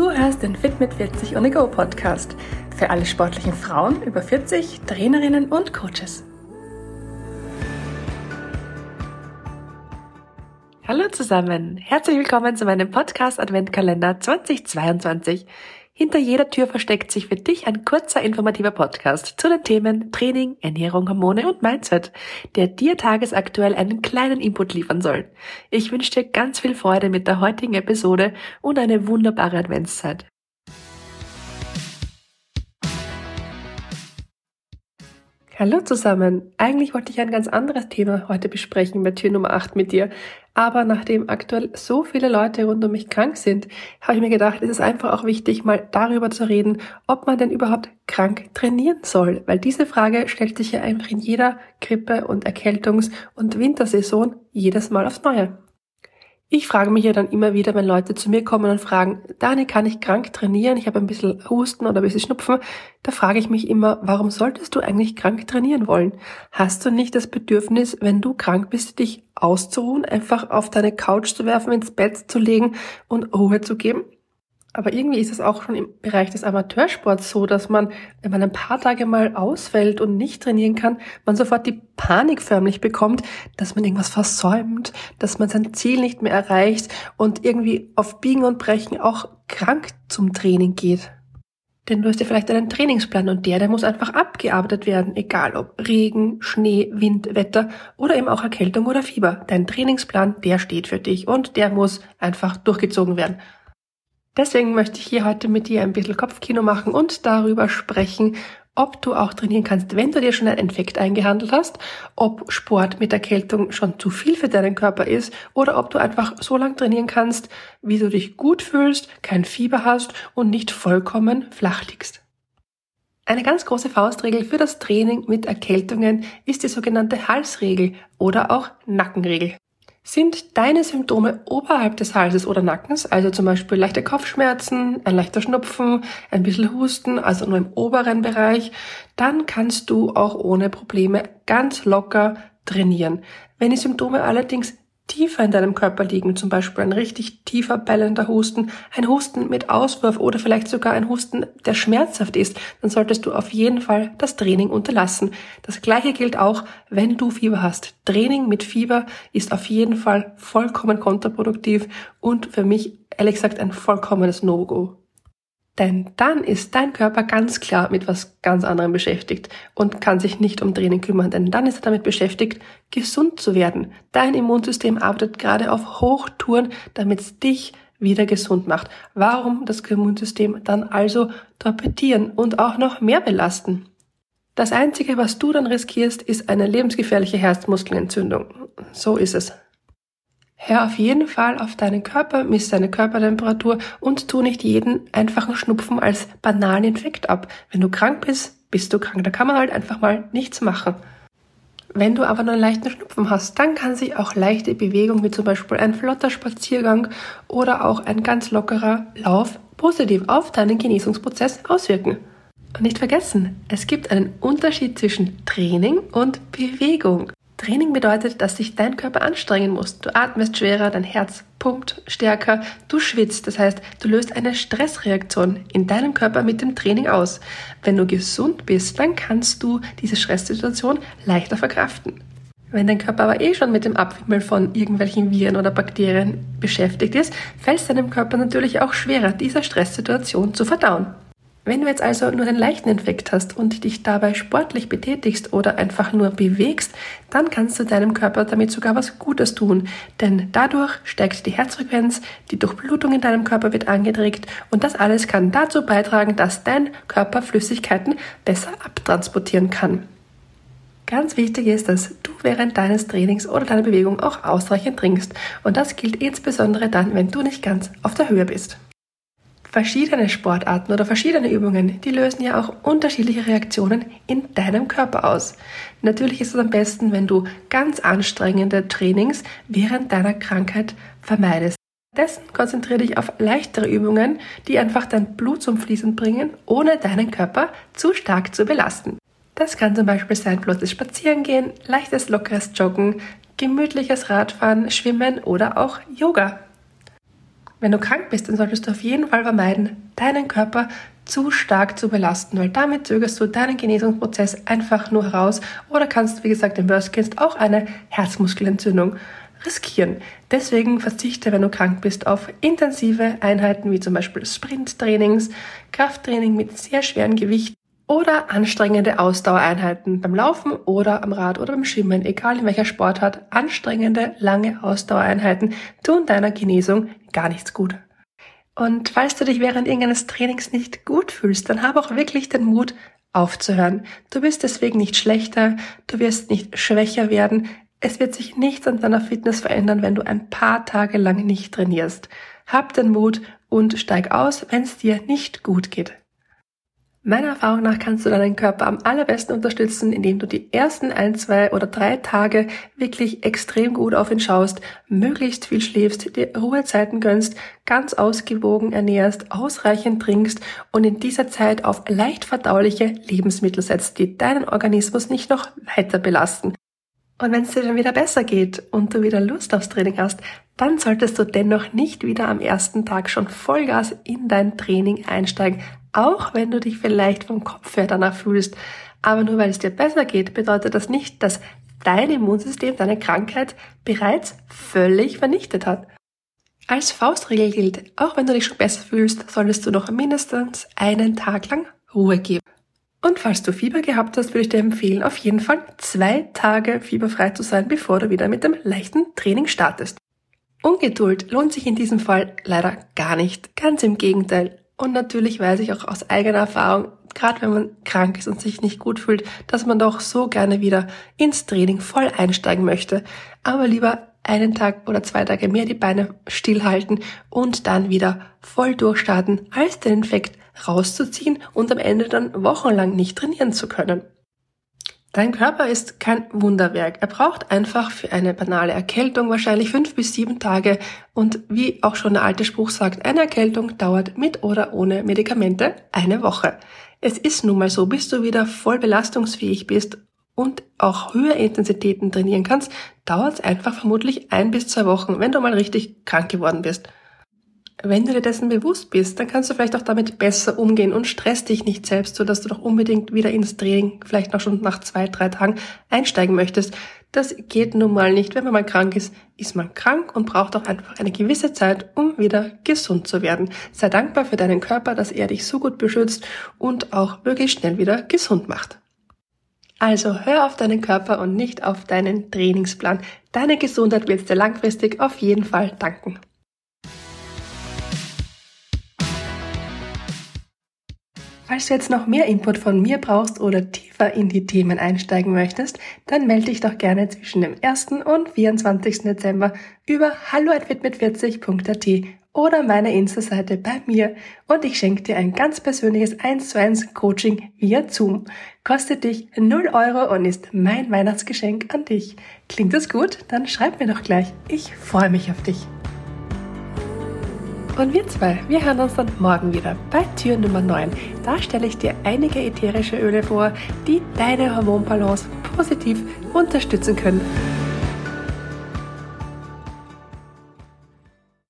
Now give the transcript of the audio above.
Du hörst den Fit mit 40 on Go Podcast für alle sportlichen Frauen über 40, Trainerinnen und Coaches. Hallo zusammen, herzlich willkommen zu meinem Podcast Adventkalender 2022. Hinter jeder Tür versteckt sich für dich ein kurzer informativer Podcast zu den Themen Training, Ernährung, Hormone und Mindset, der dir tagesaktuell einen kleinen Input liefern soll. Ich wünsche dir ganz viel Freude mit der heutigen Episode und eine wunderbare Adventszeit. Hallo zusammen. Eigentlich wollte ich ein ganz anderes Thema heute besprechen bei Tür Nummer 8 mit dir. Aber nachdem aktuell so viele Leute rund um mich krank sind, habe ich mir gedacht, es ist einfach auch wichtig, mal darüber zu reden, ob man denn überhaupt krank trainieren soll. Weil diese Frage stellt sich ja einfach in jeder Grippe- und Erkältungs- und Wintersaison jedes Mal aufs Neue. Ich frage mich ja dann immer wieder, wenn Leute zu mir kommen und fragen, Dani, kann ich krank trainieren? Ich habe ein bisschen Husten oder ein bisschen Schnupfen. Da frage ich mich immer, warum solltest du eigentlich krank trainieren wollen? Hast du nicht das Bedürfnis, wenn du krank bist, dich auszuruhen, einfach auf deine Couch zu werfen, ins Bett zu legen und Ruhe zu geben? Aber irgendwie ist es auch schon im Bereich des Amateursports so, dass man, wenn man ein paar Tage mal ausfällt und nicht trainieren kann, man sofort die Panik förmlich bekommt, dass man irgendwas versäumt, dass man sein Ziel nicht mehr erreicht und irgendwie auf Biegen und Brechen auch krank zum Training geht. Denn du hast ja vielleicht einen Trainingsplan und der, der muss einfach abgearbeitet werden, egal ob Regen, Schnee, Wind, Wetter oder eben auch Erkältung oder Fieber. Dein Trainingsplan, der steht für dich und der muss einfach durchgezogen werden. Deswegen möchte ich hier heute mit dir ein bisschen Kopfkino machen und darüber sprechen, ob du auch trainieren kannst, wenn du dir schon einen Infekt eingehandelt hast, ob Sport mit Erkältung schon zu viel für deinen Körper ist oder ob du einfach so lange trainieren kannst, wie du dich gut fühlst, kein Fieber hast und nicht vollkommen flach liegst. Eine ganz große Faustregel für das Training mit Erkältungen ist die sogenannte Halsregel oder auch Nackenregel. Sind deine Symptome oberhalb des Halses oder Nackens, also zum Beispiel leichte Kopfschmerzen, ein leichter Schnupfen, ein bisschen Husten, also nur im oberen Bereich, dann kannst du auch ohne Probleme ganz locker trainieren. Wenn die Symptome allerdings tiefer in deinem Körper liegen, zum Beispiel ein richtig tiefer bellender Husten, ein Husten mit Auswurf oder vielleicht sogar ein Husten, der schmerzhaft ist, dann solltest du auf jeden Fall das Training unterlassen. Das gleiche gilt auch, wenn du Fieber hast. Training mit Fieber ist auf jeden Fall vollkommen kontraproduktiv und für mich ehrlich gesagt ein vollkommenes No-Go. Denn dann ist dein Körper ganz klar mit was ganz anderem beschäftigt und kann sich nicht um Training kümmern, denn dann ist er damit beschäftigt, gesund zu werden. Dein Immunsystem arbeitet gerade auf Hochtouren, damit es dich wieder gesund macht. Warum das Immunsystem dann also torpedieren und auch noch mehr belasten? Das Einzige, was du dann riskierst, ist eine lebensgefährliche Herzmuskelentzündung. So ist es. Hör auf jeden Fall auf deinen Körper, miss deine Körpertemperatur und tu nicht jeden einfachen Schnupfen als banalen Infekt ab. Wenn du krank bist, bist du krank. Da kann man halt einfach mal nichts machen. Wenn du aber nur einen leichten Schnupfen hast, dann kann sich auch leichte Bewegung, wie zum Beispiel ein flotter Spaziergang oder auch ein ganz lockerer Lauf, positiv auf deinen Genesungsprozess auswirken. Und nicht vergessen, es gibt einen Unterschied zwischen Training und Bewegung. Training bedeutet, dass sich dein Körper anstrengen muss. Du atmest schwerer, dein Herz pumpt stärker, du schwitzt. Das heißt, du löst eine Stressreaktion in deinem Körper mit dem Training aus. Wenn du gesund bist, dann kannst du diese Stresssituation leichter verkraften. Wenn dein Körper aber eh schon mit dem Abwimmeln von irgendwelchen Viren oder Bakterien beschäftigt ist, fällt es deinem Körper natürlich auch schwerer, diese Stresssituation zu verdauen. Wenn du jetzt also nur einen leichten Infekt hast und dich dabei sportlich betätigst oder einfach nur bewegst, dann kannst du deinem Körper damit sogar was Gutes tun, denn dadurch steigt die Herzfrequenz, die Durchblutung in deinem Körper wird angeregt und das alles kann dazu beitragen, dass dein Körper Flüssigkeiten besser abtransportieren kann. Ganz wichtig ist, dass du während deines Trainings oder deiner Bewegung auch ausreichend trinkst und das gilt insbesondere dann, wenn du nicht ganz auf der Höhe bist. Verschiedene Sportarten oder verschiedene Übungen, die lösen ja auch unterschiedliche Reaktionen in deinem Körper aus. Natürlich ist es am besten, wenn du ganz anstrengende Trainings während deiner Krankheit vermeidest. Stattdessen konzentriere dich auf leichtere Übungen, die einfach dein Blut zum Fließen bringen, ohne deinen Körper zu stark zu belasten. Das kann zum Beispiel sein bloßes Spazierengehen, leichtes lockeres Joggen, gemütliches Radfahren, Schwimmen oder auch Yoga. Wenn du krank bist, dann solltest du auf jeden Fall vermeiden, deinen Körper zu stark zu belasten, weil damit zögerst du deinen Genesungsprozess einfach nur heraus oder kannst, wie gesagt, im Worst Case auch eine Herzmuskelentzündung riskieren. Deswegen verzichte, wenn du krank bist, auf intensive Einheiten wie zum Beispiel Sprinttrainings, Krafttraining mit sehr schweren Gewichten oder anstrengende Ausdauereinheiten beim Laufen oder am Rad oder beim Schwimmen, egal in welcher Sportart, anstrengende, lange Ausdauereinheiten tun deiner Genesung gar nichts gut. Und falls du dich während irgendeines Trainings nicht gut fühlst, dann habe auch wirklich den Mut aufzuhören. Du bist deswegen nicht schlechter, du wirst nicht schwächer werden. Es wird sich nichts an deiner Fitness verändern, wenn du ein paar Tage lang nicht trainierst. Hab den Mut und steig aus, wenn es dir nicht gut geht. Meiner Erfahrung nach kannst du deinen Körper am allerbesten unterstützen, indem du die ersten ein, zwei oder drei Tage wirklich extrem gut auf ihn schaust, möglichst viel schläfst, dir Ruhezeiten gönnst, ganz ausgewogen ernährst, ausreichend trinkst und in dieser Zeit auf leicht verdauliche Lebensmittel setzt, die deinen Organismus nicht noch weiter belasten. Und wenn es dir dann wieder besser geht und du wieder Lust aufs Training hast, dann solltest du dennoch nicht wieder am ersten Tag schon Vollgas in dein Training einsteigen, auch wenn du dich vielleicht vom Kopf her danach fühlst. Aber nur weil es dir besser geht, bedeutet das nicht, dass dein Immunsystem deine Krankheit bereits völlig vernichtet hat. Als Faustregel gilt, auch wenn du dich schon besser fühlst, solltest du noch mindestens einen Tag lang Ruhe geben. Und falls du Fieber gehabt hast, würde ich dir empfehlen, auf jeden Fall zwei Tage fieberfrei zu sein, bevor du wieder mit dem leichten Training startest. Ungeduld lohnt sich in diesem Fall leider gar nicht. Ganz im Gegenteil. Und natürlich weiß ich auch aus eigener Erfahrung, gerade wenn man krank ist und sich nicht gut fühlt, dass man doch so gerne wieder ins Training voll einsteigen möchte. Aber lieber einen Tag oder zwei Tage mehr die Beine stillhalten und dann wieder voll durchstarten, als den Infekt rauszuziehen und am Ende dann wochenlang nicht trainieren zu können. Dein Körper ist kein Wunderwerk. Er braucht einfach für eine banale Erkältung wahrscheinlich fünf bis sieben Tage. Und wie auch schon der alte Spruch sagt, eine Erkältung dauert mit oder ohne Medikamente eine Woche. Es ist nun mal so, bis du wieder voll belastungsfähig bist und auch höhere Intensitäten trainieren kannst, dauert es einfach vermutlich ein bis zwei Wochen, wenn du mal richtig krank geworden bist. Wenn du dir dessen bewusst bist, dann kannst du vielleicht auch damit besser umgehen und stress dich nicht selbst, so dass du doch unbedingt wieder ins Training, vielleicht noch schon nach zwei, drei Tagen einsteigen möchtest. Das geht nun mal nicht. Wenn man mal krank ist, ist man krank und braucht auch einfach eine gewisse Zeit, um wieder gesund zu werden. Sei dankbar für deinen Körper, dass er dich so gut beschützt und auch wirklich schnell wieder gesund macht. Also hör auf deinen Körper und nicht auf deinen Trainingsplan. Deine Gesundheit wird dir langfristig auf jeden Fall danken. Falls du jetzt noch mehr Input von mir brauchst oder tiefer in die Themen einsteigen möchtest, dann melde dich doch gerne zwischen dem 1. und 24. Dezember über hallo@fitmit40.at oder meiner Insta-Seite bei mir und ich schenke dir ein ganz persönliches 1 zu 1 Coaching via Zoom. Kostet dich 0 Euro und ist mein Weihnachtsgeschenk an dich. Klingt das gut? Dann schreib mir doch gleich. Ich freue mich auf dich. Und wir zwei, wir hören uns dann morgen wieder bei Tür Nummer 9. Da stelle ich dir einige ätherische Öle vor, die deine Hormonbalance positiv unterstützen können.